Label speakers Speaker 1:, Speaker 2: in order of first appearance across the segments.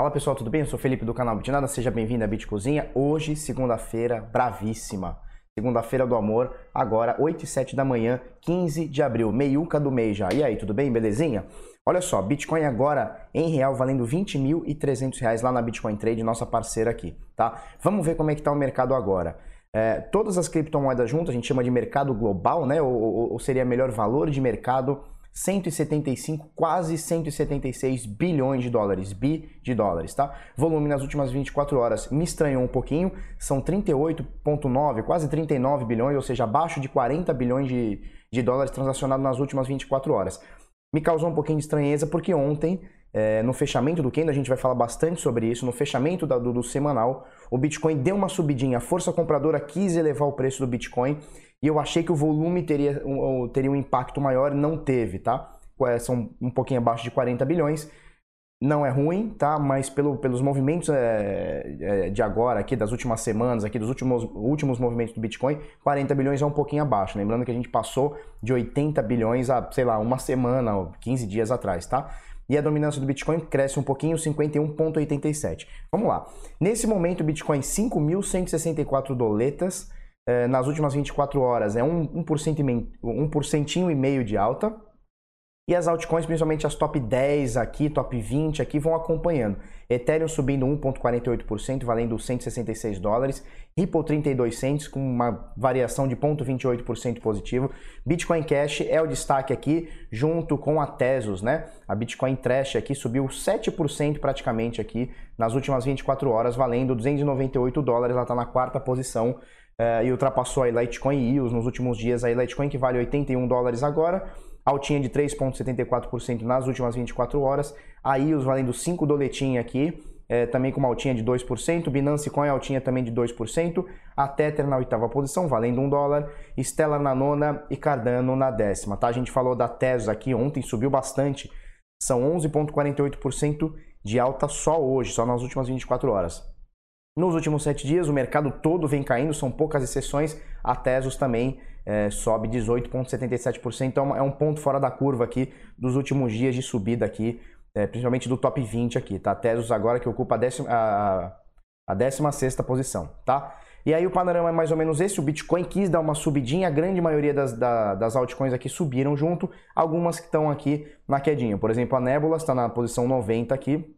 Speaker 1: Fala pessoal, tudo bem? Eu sou Felipe do canal Bitnada, seja bem-vindo à Bit Cozinha. Hoje, segunda-feira, bravíssima. Segunda-feira do amor, agora 8 e 7 da manhã, 15 de abril, meiuca do mês já. E aí, tudo bem? Belezinha? Olha só, Bitcoin agora em real valendo 20.300 reais lá na Bitcoin Trade, nossa parceira aqui, tá? Vamos ver como é que tá o mercado agora. É, todas as criptomoedas juntas a gente chama de mercado global, né? Ou, ou, ou seria melhor valor de mercado 175, quase 176 bilhões de dólares, bi de dólares, tá? Volume nas últimas 24 horas me estranhou um pouquinho, são 38,9, quase 39 bilhões, ou seja, abaixo de 40 bilhões de, de dólares transacionados nas últimas 24 horas. Me causou um pouquinho de estranheza porque ontem é, no fechamento do Kendo, a gente vai falar bastante sobre isso. No fechamento da, do, do, semanal, o Bitcoin deu uma subidinha. A força compradora quis elevar o preço do Bitcoin e eu achei que o volume teria um, teria um impacto maior, não teve, tá? É, são um pouquinho abaixo de 40 bilhões. Não é ruim, tá? Mas pelo, pelos movimentos é, é, de agora, aqui das últimas semanas, aqui dos últimos, últimos movimentos do Bitcoin, 40 bilhões é um pouquinho abaixo. Lembrando que a gente passou de 80 bilhões a, sei lá, uma semana, 15 dias atrás, tá? e a dominância do Bitcoin cresce um pouquinho, 51,87. Vamos lá. Nesse momento, o Bitcoin 5.164 doletas eh, nas últimas 24 horas é um, 1%, e, um porcentinho e meio de alta. E as altcoins, principalmente as top 10 aqui, top 20 aqui, vão acompanhando. Ethereum subindo 1,48%, valendo 166 dólares. Ripple 32 cents, com uma variação de 0,28% positivo. Bitcoin Cash é o destaque aqui, junto com a Tesos, né? A Bitcoin Trash aqui subiu 7% praticamente aqui nas últimas 24 horas, valendo 298 dólares. Ela está na quarta posição uh, e ultrapassou a Litecoin e EOS nos últimos dias. A Litecoin que vale 81 dólares agora altinha de 3,74% nas últimas 24 horas, a IOS valendo 5 doletinha aqui, é, também com uma altinha de 2%, Binance Coin altinha também de 2%, a Tether na oitava posição, valendo 1 dólar, Stellar na nona e Cardano na décima, tá? A gente falou da Tesla aqui ontem, subiu bastante, são 11,48% de alta só hoje, só nas últimas 24 horas. Nos últimos sete dias, o mercado todo vem caindo, são poucas exceções. A Tesos também é, sobe 18,77%, então é um ponto fora da curva aqui dos últimos dias de subida aqui, é, principalmente do top 20 aqui, tá? Tesos agora que ocupa a, décima, a, a 16 posição, tá? E aí o panorama é mais ou menos esse, o Bitcoin quis dar uma subidinha, a grande maioria das, da, das altcoins aqui subiram junto, algumas que estão aqui na quedinha. Por exemplo, a Nebula está na posição 90 aqui,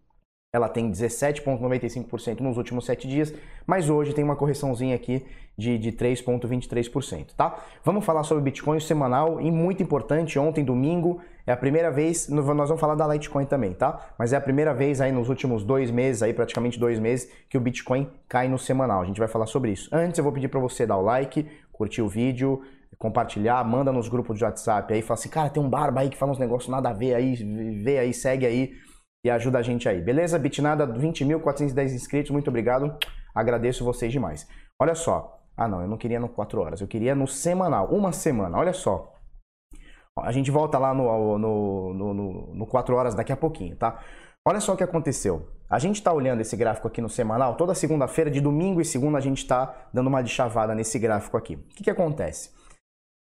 Speaker 1: ela tem 17,95% nos últimos 7 dias, mas hoje tem uma correçãozinha aqui de, de 3,23%, tá? Vamos falar sobre Bitcoin semanal e muito importante, ontem, domingo, é a primeira vez, nós vamos falar da Litecoin também, tá? Mas é a primeira vez aí nos últimos dois meses, aí praticamente dois meses, que o Bitcoin cai no semanal. A gente vai falar sobre isso. Antes eu vou pedir para você dar o like, curtir o vídeo, compartilhar, manda nos grupos de WhatsApp aí, fala assim, cara, tem um barba aí que fala uns negócios nada a ver aí, vê aí, segue aí e ajuda a gente aí, beleza? Bitnada, 20.410 inscritos, muito obrigado, agradeço vocês demais. Olha só, ah não, eu não queria no 4 horas, eu queria no semanal, uma semana, olha só. A gente volta lá no, no, no, no 4 horas daqui a pouquinho, tá? Olha só o que aconteceu. A gente está olhando esse gráfico aqui no semanal, toda segunda-feira, de domingo e segunda, a gente está dando uma de chavada nesse gráfico aqui. O que, que acontece?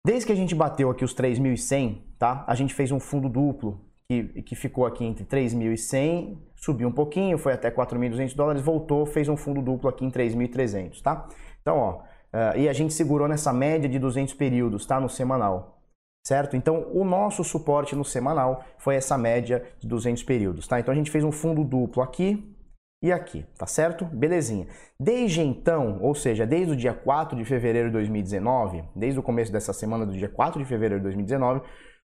Speaker 1: Desde que a gente bateu aqui os 3.100, tá? A gente fez um fundo duplo que, que ficou aqui entre 3.100, subiu um pouquinho, foi até 4.200 dólares, voltou, fez um fundo duplo aqui em 3.300, tá? Então, ó, uh, e a gente segurou nessa média de 200 períodos, tá? No semanal, certo? Então, o nosso suporte no semanal foi essa média de 200 períodos, tá? Então, a gente fez um fundo duplo aqui e aqui, tá certo? Belezinha. Desde então, ou seja, desde o dia 4 de fevereiro de 2019, desde o começo dessa semana do dia 4 de fevereiro de 2019,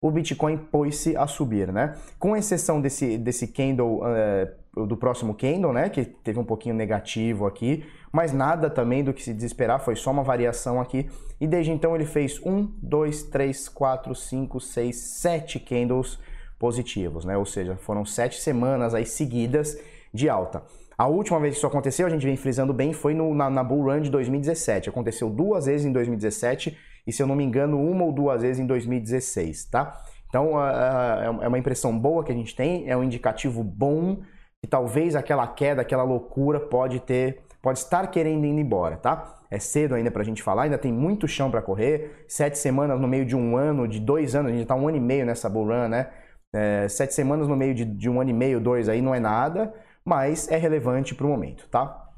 Speaker 1: o Bitcoin pôs-se a subir, né? Com exceção desse, desse candle, uh, do próximo candle, né? Que teve um pouquinho negativo aqui, mas nada também do que se desesperar, foi só uma variação aqui. E desde então ele fez um, dois, três, quatro, cinco, seis, sete candles positivos, né? Ou seja, foram sete semanas aí seguidas de alta. A última vez que isso aconteceu, a gente vem frisando bem, foi no, na, na Bull Run de 2017. Aconteceu duas vezes em 2017 e, se eu não me engano, uma ou duas vezes em 2016, tá? Então, é uma impressão boa que a gente tem, é um indicativo bom que talvez aquela queda, aquela loucura pode ter, pode estar querendo ir embora, tá? É cedo ainda para a gente falar, ainda tem muito chão para correr. Sete semanas no meio de um ano, de dois anos, a gente está um ano e meio nessa bull run, né? É, sete semanas no meio de, de um ano e meio, dois aí não é nada, mas é relevante para o momento, tá?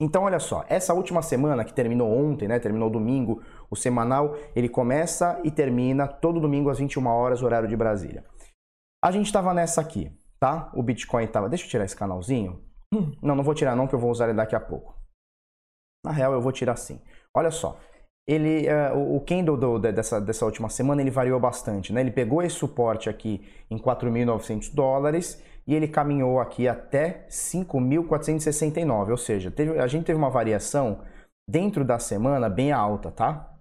Speaker 1: Então, olha só, essa última semana que terminou ontem, né, terminou domingo, o semanal, ele começa e termina todo domingo às 21 horas, horário de Brasília. A gente estava nessa aqui, tá? O Bitcoin estava... Deixa eu tirar esse canalzinho. Não, não vou tirar não, que eu vou usar ele daqui a pouco. Na real, eu vou tirar sim. Olha só, ele, uh, o candle do, dessa, dessa última semana ele variou bastante, né? Ele pegou esse suporte aqui em 4.900 dólares e ele caminhou aqui até 5.469, ou seja, teve, a gente teve uma variação dentro da semana bem alta, tá?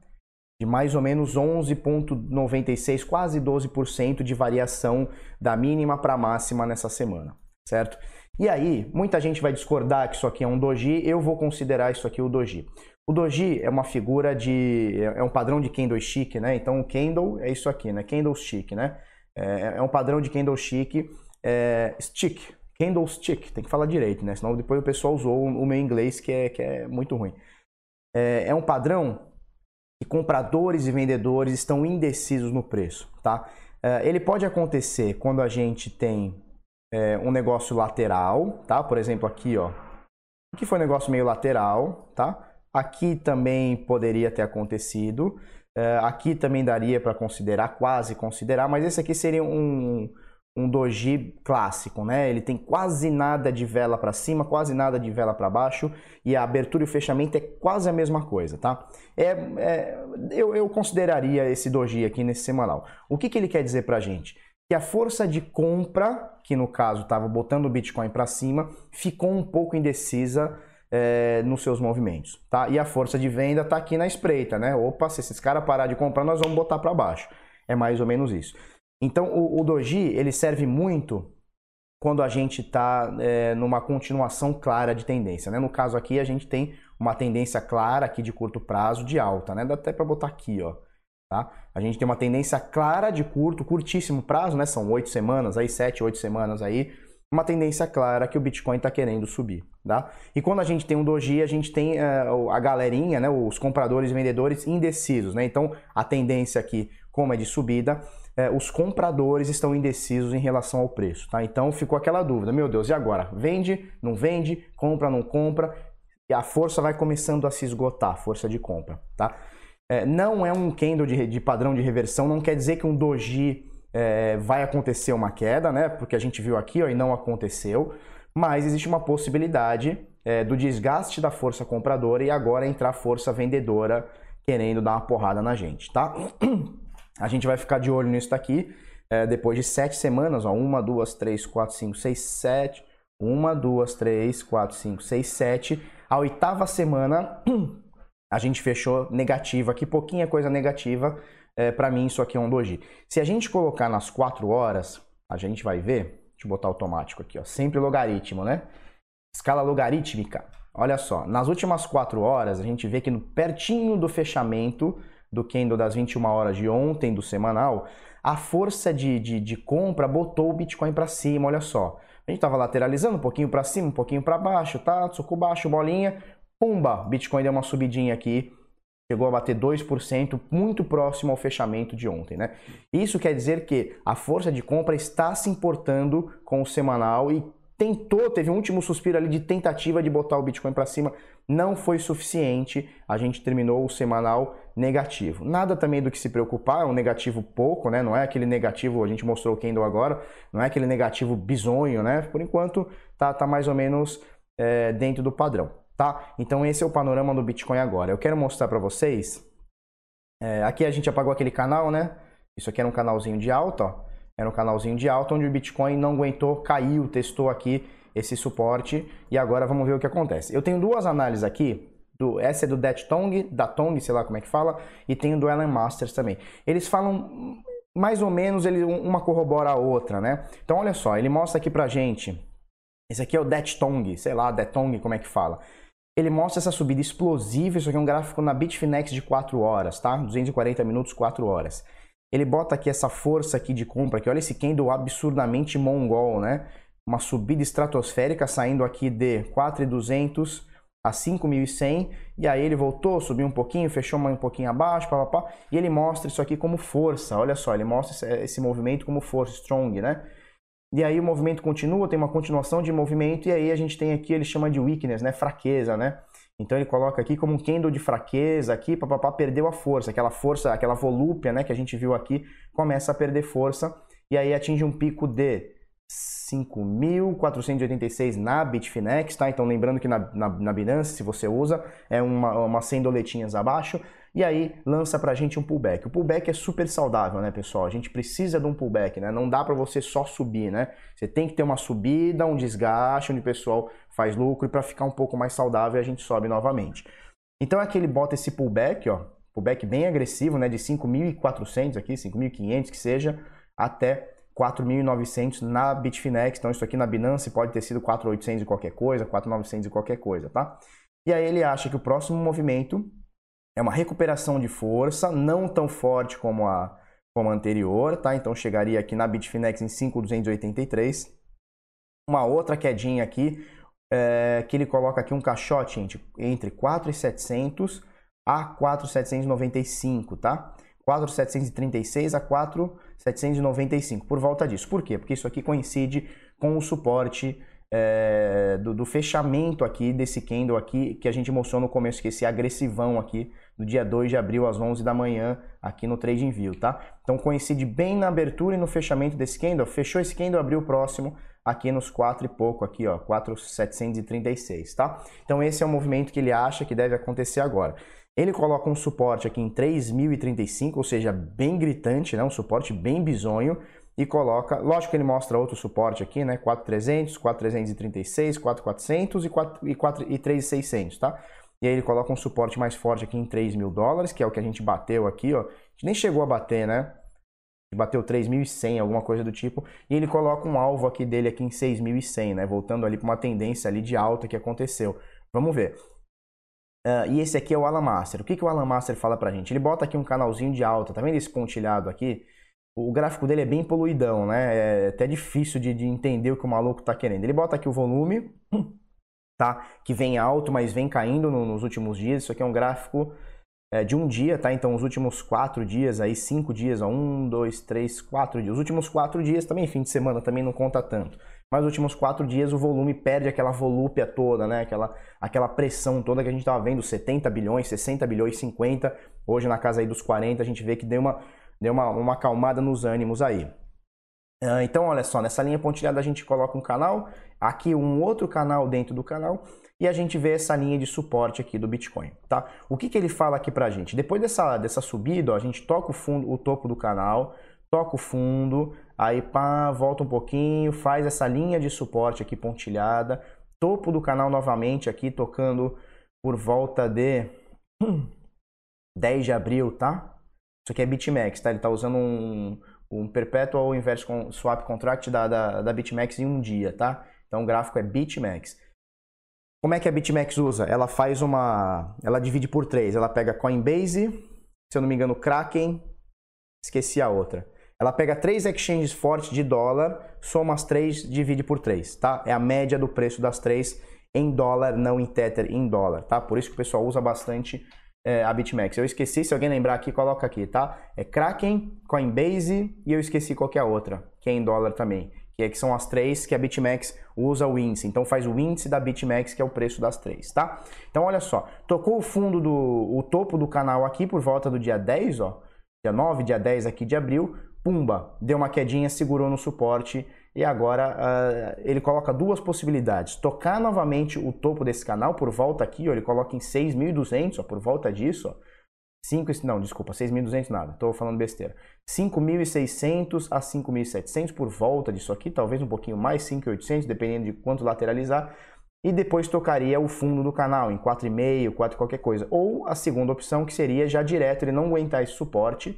Speaker 1: De mais ou menos 11,96, quase 12% de variação da mínima para a máxima nessa semana, certo? E aí, muita gente vai discordar que isso aqui é um doji, eu vou considerar isso aqui o doji. O doji é uma figura de, é um padrão de candlestick, né? Então o candle é isso aqui, né? Candlestick, né? É, é um padrão de candlestick é, stick, candlestick, tem que falar direito, né? Senão depois o pessoal usou o meu inglês que é, que é muito ruim. É, é um padrão que compradores e vendedores estão indecisos no preço, tá? É, ele pode acontecer quando a gente tem é, um negócio lateral, tá? Por exemplo, aqui, ó. Aqui foi um negócio meio lateral, tá? Aqui também poderia ter acontecido. É, aqui também daria para considerar, quase considerar, mas esse aqui seria um, um doji clássico, né? Ele tem quase nada de vela para cima, quase nada de vela para baixo e a abertura e o fechamento é quase a mesma coisa, tá? É, é eu, eu, consideraria esse doji aqui nesse semanal. O que, que ele quer dizer para gente? Que a força de compra, que no caso estava botando o Bitcoin para cima, ficou um pouco indecisa é, nos seus movimentos, tá? E a força de venda está aqui na espreita, né? Opa, se esses caras parar de comprar, nós vamos botar para baixo. É mais ou menos isso. Então o, o doji ele serve muito quando a gente está é, numa continuação clara de tendência. Né? No caso aqui a gente tem uma tendência clara aqui de curto prazo de alta, né? Dá até para botar aqui, ó. Tá? A gente tem uma tendência clara de curto, curtíssimo prazo, né? São oito semanas, aí sete, oito semanas aí, uma tendência clara que o Bitcoin está querendo subir, tá? E quando a gente tem um doji, a gente tem uh, a galerinha, né? Os compradores e vendedores indecisos, né? Então a tendência aqui, como é de subida, é, os compradores estão indecisos em relação ao preço, tá? Então ficou aquela dúvida, meu Deus, e agora? Vende, não vende, compra, não compra? E a força vai começando a se esgotar, força de compra, tá? É, não é um candle de, de, padrão de reversão, não quer dizer que um doji é, vai acontecer uma queda, né? Porque a gente viu aqui ó, e não aconteceu, mas existe uma possibilidade é, do desgaste da força compradora e agora entrar força vendedora querendo dar uma porrada na gente, tá? A gente vai ficar de olho nisso daqui é, depois de sete semanas, ó, uma, duas, três, quatro, cinco, seis, sete, uma, duas, três, quatro, cinco, seis, sete. A oitava semana a gente fechou negativa aqui, pouquinha coisa negativa. É, para mim isso aqui é um doji. Se a gente colocar nas quatro horas, a gente vai ver. Deixa eu botar automático aqui, ó, sempre logaritmo, né? Escala logarítmica. Olha só, nas últimas quatro horas a gente vê que no pertinho do fechamento do candle das 21 horas de ontem, do semanal, a força de, de, de compra botou o Bitcoin para cima, olha só. A gente estava lateralizando um pouquinho para cima, um pouquinho para baixo, tá? Soco baixo, bolinha, pumba, Bitcoin deu uma subidinha aqui, chegou a bater 2%, muito próximo ao fechamento de ontem, né? Isso quer dizer que a força de compra está se importando com o semanal e tentou, teve um último suspiro ali de tentativa de botar o Bitcoin para cima, não foi suficiente, a gente terminou o semanal negativo. Nada também do que se preocupar, é um negativo pouco, né? Não é aquele negativo, a gente mostrou o candle agora, não é aquele negativo bizonho, né? Por enquanto tá, tá mais ou menos é, dentro do padrão, tá? Então esse é o panorama do Bitcoin agora. Eu quero mostrar para vocês, é, aqui a gente apagou aquele canal, né? Isso aqui era um canalzinho de alta, ó. Era um canalzinho de alta onde o Bitcoin não aguentou, caiu, testou aqui esse suporte e agora vamos ver o que acontece. Eu tenho duas análises aqui, do, essa é do Det Tong, da Tong, sei lá como é que fala, e tem do Ellen Masters também. Eles falam mais ou menos, ele, uma corrobora a outra, né? Então olha só, ele mostra aqui pra gente, esse aqui é o Det Tong, sei lá, Det Tong, como é que fala. Ele mostra essa subida explosiva, isso aqui é um gráfico na Bitfinex de 4 horas, tá? 240 minutos, 4 horas. Ele bota aqui essa força aqui de compra, que olha esse candle absurdamente mongol, né? uma subida estratosférica saindo aqui de 4.200 a 5.100 e aí ele voltou, subiu um pouquinho, fechou um pouquinho abaixo, pá, pá, pá, e ele mostra isso aqui como força, olha só, ele mostra esse movimento como força, strong, né? e aí o movimento continua, tem uma continuação de movimento, e aí a gente tem aqui, ele chama de weakness, né? Fraqueza, né? Então ele coloca aqui como um candle de fraqueza aqui, papapá, perdeu a força, aquela força, aquela volúpia, né, que a gente viu aqui, começa a perder força e aí atinge um pico de 5.486 na Bitfinex, tá? Então lembrando que na, na, na Binance, se você usa, é uma, uma 100 doletinhas abaixo, e aí lança pra gente um pullback. O pullback é super saudável, né, pessoal? A gente precisa de um pullback, né? Não dá para você só subir, né? Você tem que ter uma subida, um desgaste, onde o pessoal faz lucro, e para ficar um pouco mais saudável a gente sobe novamente. Então é que ele bota esse pullback, ó, pullback bem agressivo, né, de 5.400 aqui, 5.500 que seja, até 4.900 na Bitfinex. Então isso aqui na Binance pode ter sido 4.800 e qualquer coisa, 4.900 e qualquer coisa, tá? E aí ele acha que o próximo movimento é uma recuperação de força, não tão forte como a, como a anterior, tá? Então chegaria aqui na Bitfinex em 5.283. Uma outra quedinha aqui, é, que ele coloca aqui um caixote entre, entre 4.700 a 4.795, tá? 4.736 a 4.795, por volta disso. Por quê? Porque isso aqui coincide com o suporte é, do, do, fechamento aqui desse candle aqui que a gente mostrou no começo, que esse agressivão aqui do dia 2 de abril às 11 da manhã aqui no TradingView, tá? Então coincide bem na abertura e no fechamento desse candle, fechou esse candle, abriu o próximo aqui nos 4 e pouco aqui, ó, 4,736, tá? Então esse é o movimento que ele acha que deve acontecer agora. Ele coloca um suporte aqui em 3.035, ou seja, bem gritante, né? um suporte bem bizonho, e coloca, lógico que ele mostra outro suporte aqui, né? 4.300, 4.336, 4.400 e 4 e 4 e 3.600, tá? E aí ele coloca um suporte mais forte aqui em 3 mil dólares, que é o que a gente bateu aqui, ó. A gente nem chegou a bater, né? Bateu 3.100, alguma coisa do tipo, e ele coloca um alvo aqui dele aqui em 6.100, né? Voltando ali para uma tendência ali de alta que aconteceu. Vamos ver. Uh, e esse aqui é o Alan Master. O que, que o Alan Master fala pra gente? Ele bota aqui um canalzinho de alta, tá vendo esse pontilhado aqui? O gráfico dele é bem poluidão, né? É até difícil de, de entender o que o maluco tá querendo. Ele bota aqui o volume, tá? Que vem alto, mas vem caindo no, nos últimos dias. Isso aqui é um gráfico é, de um dia, tá? Então, os últimos quatro dias, aí cinco dias, ó, um, dois, três, quatro dias. Os últimos quatro dias também, fim de semana, também não conta tanto mas nos últimos quatro dias o volume perde aquela volúpia toda, né? Aquela, aquela pressão toda que a gente estava vendo, 70 bilhões, 60 bilhões, 50, hoje na casa aí dos 40, a gente vê que deu uma, deu uma, uma acalmada nos ânimos aí. Ah, então, olha só, nessa linha pontilhada a gente coloca um canal, aqui um outro canal dentro do canal, e a gente vê essa linha de suporte aqui do Bitcoin, tá? O que, que ele fala aqui pra gente? Depois dessa, dessa subida, ó, a gente toca o fundo, o topo do canal, toca o fundo, aí pá, volta um pouquinho, faz essa linha de suporte aqui pontilhada, topo do canal novamente aqui, tocando por volta de 10 de abril, tá? Isso aqui é BitMEX, tá? Ele tá usando um, um Perpetual Inverse Swap Contract da, da, da BitMEX em um dia, tá? Então o gráfico é BitMEX. Como é que a BitMEX usa? Ela faz uma... Ela divide por três. Ela pega Coinbase, se eu não me engano, Kraken, esqueci a outra. Ela pega três exchanges fortes de dólar, soma as três, divide por três, tá? É a média do preço das três em dólar, não em Tether, em dólar, tá? Por isso que o pessoal usa bastante é, a BitMEX. Eu esqueci, se alguém lembrar aqui, coloca aqui, tá? É Kraken, Coinbase e eu esqueci qualquer outra, que é em dólar também. Que, é, que são as três que a BitMEX usa o índice. Então faz o índice da BitMEX, que é o preço das três, tá? Então olha só, tocou o fundo do o topo do canal aqui por volta do dia 10, ó. Dia 9, dia 10 aqui de abril, pumba, deu uma quedinha, segurou no suporte e agora uh, ele coloca duas possibilidades. Tocar novamente o topo desse canal por volta aqui, ó, ele coloca em 6.200, por volta disso, ó. 5, não, desculpa, 6.200 nada, estou falando besteira. 5.600 a 5.700 por volta disso aqui, talvez um pouquinho mais, 5.800, dependendo de quanto lateralizar. E depois tocaria o fundo do canal em 4,5, 4 qualquer coisa. Ou a segunda opção, que seria já direto ele não aguentar esse suporte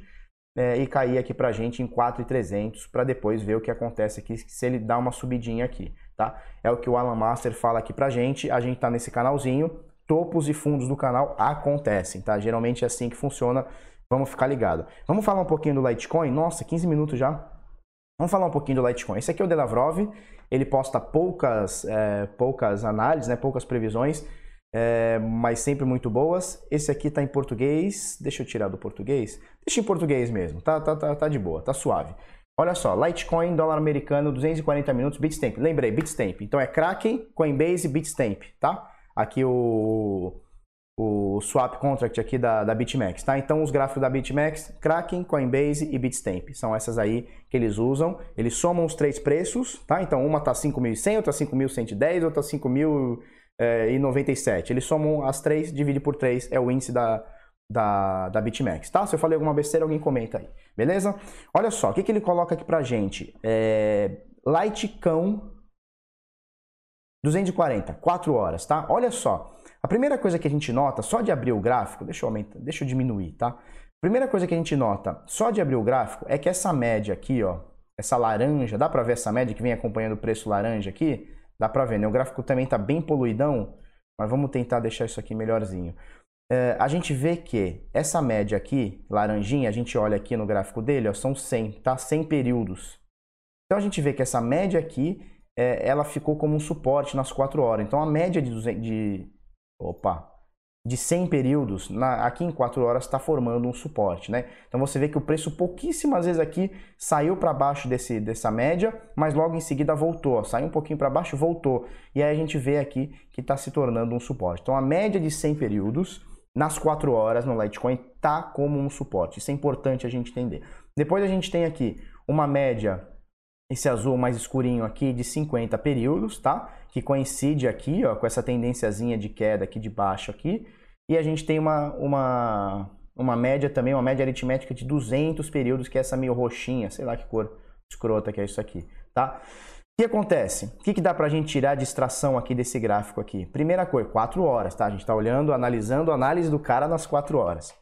Speaker 1: é, e cair aqui para a gente em 4,300 para depois ver o que acontece aqui se ele dá uma subidinha aqui, tá? É o que o Alan Master fala aqui para a gente. A gente está nesse canalzinho, topos e fundos do canal acontecem, tá? Geralmente é assim que funciona. Vamos ficar ligado. Vamos falar um pouquinho do Litecoin? Nossa, 15 minutos já. Vamos falar um pouquinho do Litecoin. Esse aqui é o Delavrov. Ele posta poucas, é, poucas análises, né, poucas previsões é, mas sempre muito boas. Esse aqui está em português. Deixa eu tirar do português. Deixa em português mesmo, tá, tá, tá, tá de boa, tá suave. Olha só, Litecoin, dólar americano, 240 minutos, Bitstamp. Lembrei, Bitstamp. Então é Kraken, Coinbase, Bitstamp, tá? Aqui o, o swap contract aqui da, da BitMEX, tá? Então os gráficos da BitMEX, Kraken, Coinbase e Bitstamp. São essas aí que eles usam. Eles somam os três preços, tá? Então uma tá 5.100, outra 5.110, outra 5.097. Eles somam as três, divide por três, é o índice da, da, da BitMEX, tá? Se eu falei alguma besteira, alguém comenta aí, beleza? Olha só, o que, que ele coloca aqui pra gente? É... Lightcão 240, 4 horas, tá? Olha só, a primeira coisa que a gente nota, só de abrir o gráfico, deixa eu aumentar, deixa eu diminuir, tá? Primeira coisa que a gente nota, só de abrir o gráfico, é que essa média aqui, ó, essa laranja, dá pra ver essa média que vem acompanhando o preço laranja aqui? Dá pra ver, né? O gráfico também tá bem poluidão, mas vamos tentar deixar isso aqui melhorzinho é, a gente vê que essa média aqui, laranjinha, a gente olha aqui no gráfico dele, ó, são 100, tá? 100 períodos. Então a gente vê que essa média aqui, é, ela ficou como um suporte nas 4 horas. Então a média de, 200, de opa, de 100 períodos, na, aqui em 4 horas está formando um suporte, né? Então você vê que o preço pouquíssimas vezes aqui saiu para baixo desse, dessa média, mas logo em seguida voltou, ó, saiu um pouquinho para baixo, voltou. E aí a gente vê aqui que está se tornando um suporte. Então a média de 100 períodos nas 4 horas no Litecoin tá como um suporte. Isso é importante a gente entender. Depois a gente tem aqui uma média, esse azul mais escurinho aqui, de 50 períodos, tá? Que coincide aqui ó, com essa tendênciazinha de queda aqui de baixo aqui. E a gente tem uma, uma, uma média também, uma média aritmética de 200 períodos, que é essa meio roxinha, sei lá que cor escrota que é isso aqui, tá? O que acontece? O que, que dá para a gente tirar de extração aqui desse gráfico aqui? Primeira coisa, 4 horas, tá? A gente está olhando, analisando a análise do cara nas 4 horas.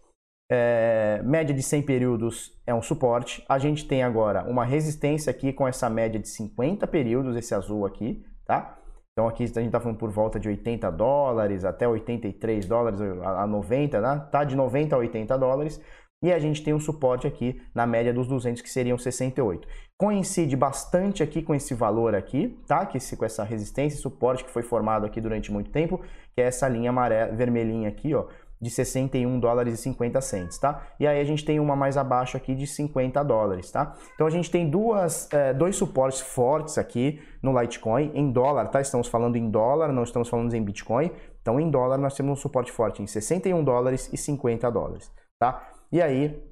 Speaker 1: É, média de 100 períodos é um suporte. A gente tem agora uma resistência aqui com essa média de 50 períodos, esse azul aqui, tá? Então aqui a gente está falando por volta de 80 dólares até 83 dólares a 90, né? Tá de 90 a 80 dólares e a gente tem um suporte aqui na média dos 200 que seriam 68. Coincide bastante aqui com esse valor aqui, tá? Que com essa resistência e suporte que foi formado aqui durante muito tempo, que é essa linha amarela, vermelhinha aqui, ó, de 61 dólares e 50 cents, tá? E aí a gente tem uma mais abaixo aqui de 50 dólares, tá? Então a gente tem duas, é, dois suportes fortes aqui no Litecoin em dólar, tá? Estamos falando em dólar, não estamos falando em Bitcoin. Então em dólar nós temos um suporte forte em 61 dólares e 50 dólares, tá? E aí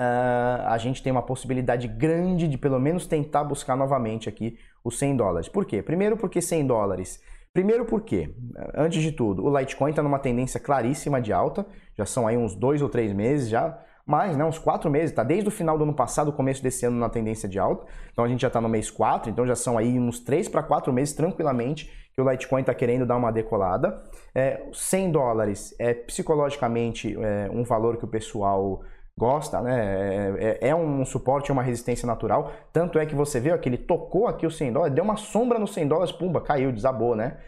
Speaker 1: uh, a gente tem uma possibilidade grande de pelo menos tentar buscar novamente aqui os 100 dólares. Por quê? Primeiro porque 100 dólares. Primeiro porque, antes de tudo, o Litecoin está numa tendência claríssima de alta. Já são aí uns dois ou três meses já mais, né, uns quatro meses, tá desde o final do ano passado, começo desse ano na tendência de alta. Então a gente já está no mês 4, então já são aí uns três para quatro meses tranquilamente que o Litecoin está querendo dar uma decolada. É, 100 dólares é psicologicamente é, um valor que o pessoal gosta, né? É, é, é, um suporte, é uma resistência natural. Tanto é que você vê ó, que ele tocou aqui o 100 dólares, deu uma sombra no 100 dólares, pumba, caiu, desabou, né?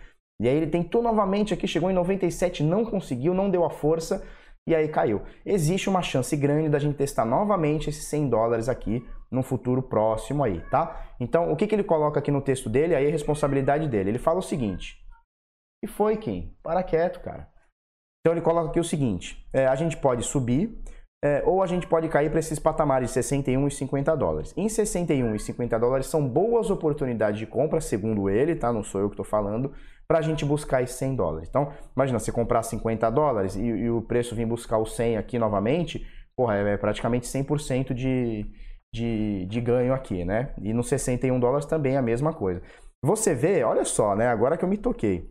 Speaker 1: E aí ele tentou novamente aqui, chegou em 97, não conseguiu, não deu a força e aí caiu. Existe uma chance grande da gente testar novamente esses 100 dólares aqui no futuro próximo aí, tá? Então, o que, que ele coloca aqui no texto dele, aí é responsabilidade dele. Ele fala o seguinte, e foi, Kim? Para quieto, cara. Então, ele coloca aqui o seguinte, é, a gente pode subir, é, ou a gente pode cair para esses patamares de 61 e 50 dólares. Em 61 e 50 dólares são boas oportunidades de compra, segundo ele, tá? Não sou eu que estou falando, para a gente buscar esses 100 dólares. Então, imagina, você comprar 50 dólares e, e o preço vir buscar os 100 aqui novamente, porra, é, é praticamente 100% de, de, de ganho aqui, né? E no 61 dólares também é a mesma coisa. Você vê, olha só, né? Agora que eu me toquei.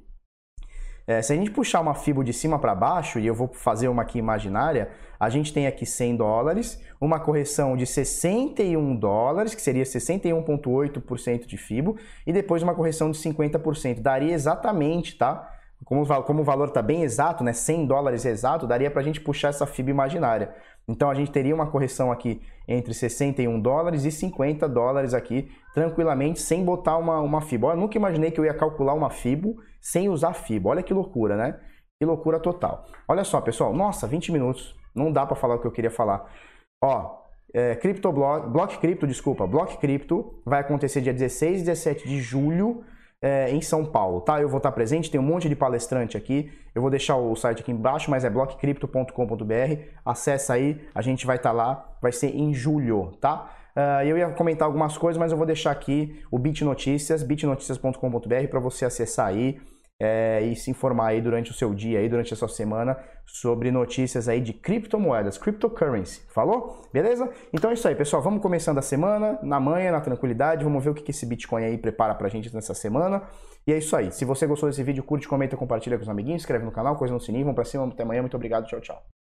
Speaker 1: É, se a gente puxar uma fibra de cima para baixo, e eu vou fazer uma aqui imaginária, a gente tem aqui 100 dólares, uma correção de 61 dólares, que seria 61,8% de FIBO, e depois uma correção de 50%. Daria exatamente, tá? Como, como o valor está bem exato, né, 100 dólares exato, daria para a gente puxar essa FIBA imaginária. Então a gente teria uma correção aqui entre 61 dólares e 50 dólares aqui, tranquilamente, sem botar uma, uma FIBA. Eu nunca imaginei que eu ia calcular uma FIBO sem usar FIBA. Olha que loucura, né? Que loucura total. Olha só, pessoal. Nossa, 20 minutos. Não dá para falar o que eu queria falar. Ó, é, CryptoBlock, Block Crypto, desculpa, Block Crypto vai acontecer dia 16 e 17 de julho é, em São Paulo, tá? Eu vou estar presente, tem um monte de palestrante aqui. Eu vou deixar o site aqui embaixo, mas é blockcrypto.com.br. Acessa aí, a gente vai estar lá, vai ser em julho, tá? Uh, eu ia comentar algumas coisas, mas eu vou deixar aqui o Bit Notícias, bitnoticias.com.br para você acessar aí é, e se informar aí durante o seu dia, aí, durante a sua semana, sobre notícias aí de criptomoedas, cryptocurrency. Falou? Beleza? Então é isso aí, pessoal. Vamos começando a semana, na manhã, na tranquilidade. Vamos ver o que esse Bitcoin aí prepara pra gente nessa semana. E é isso aí. Se você gostou desse vídeo, curte, comenta, compartilha com os amiguinhos, inscreve no canal, coisa no sininho. Vamos pra cima. Até amanhã. Muito obrigado. Tchau, tchau.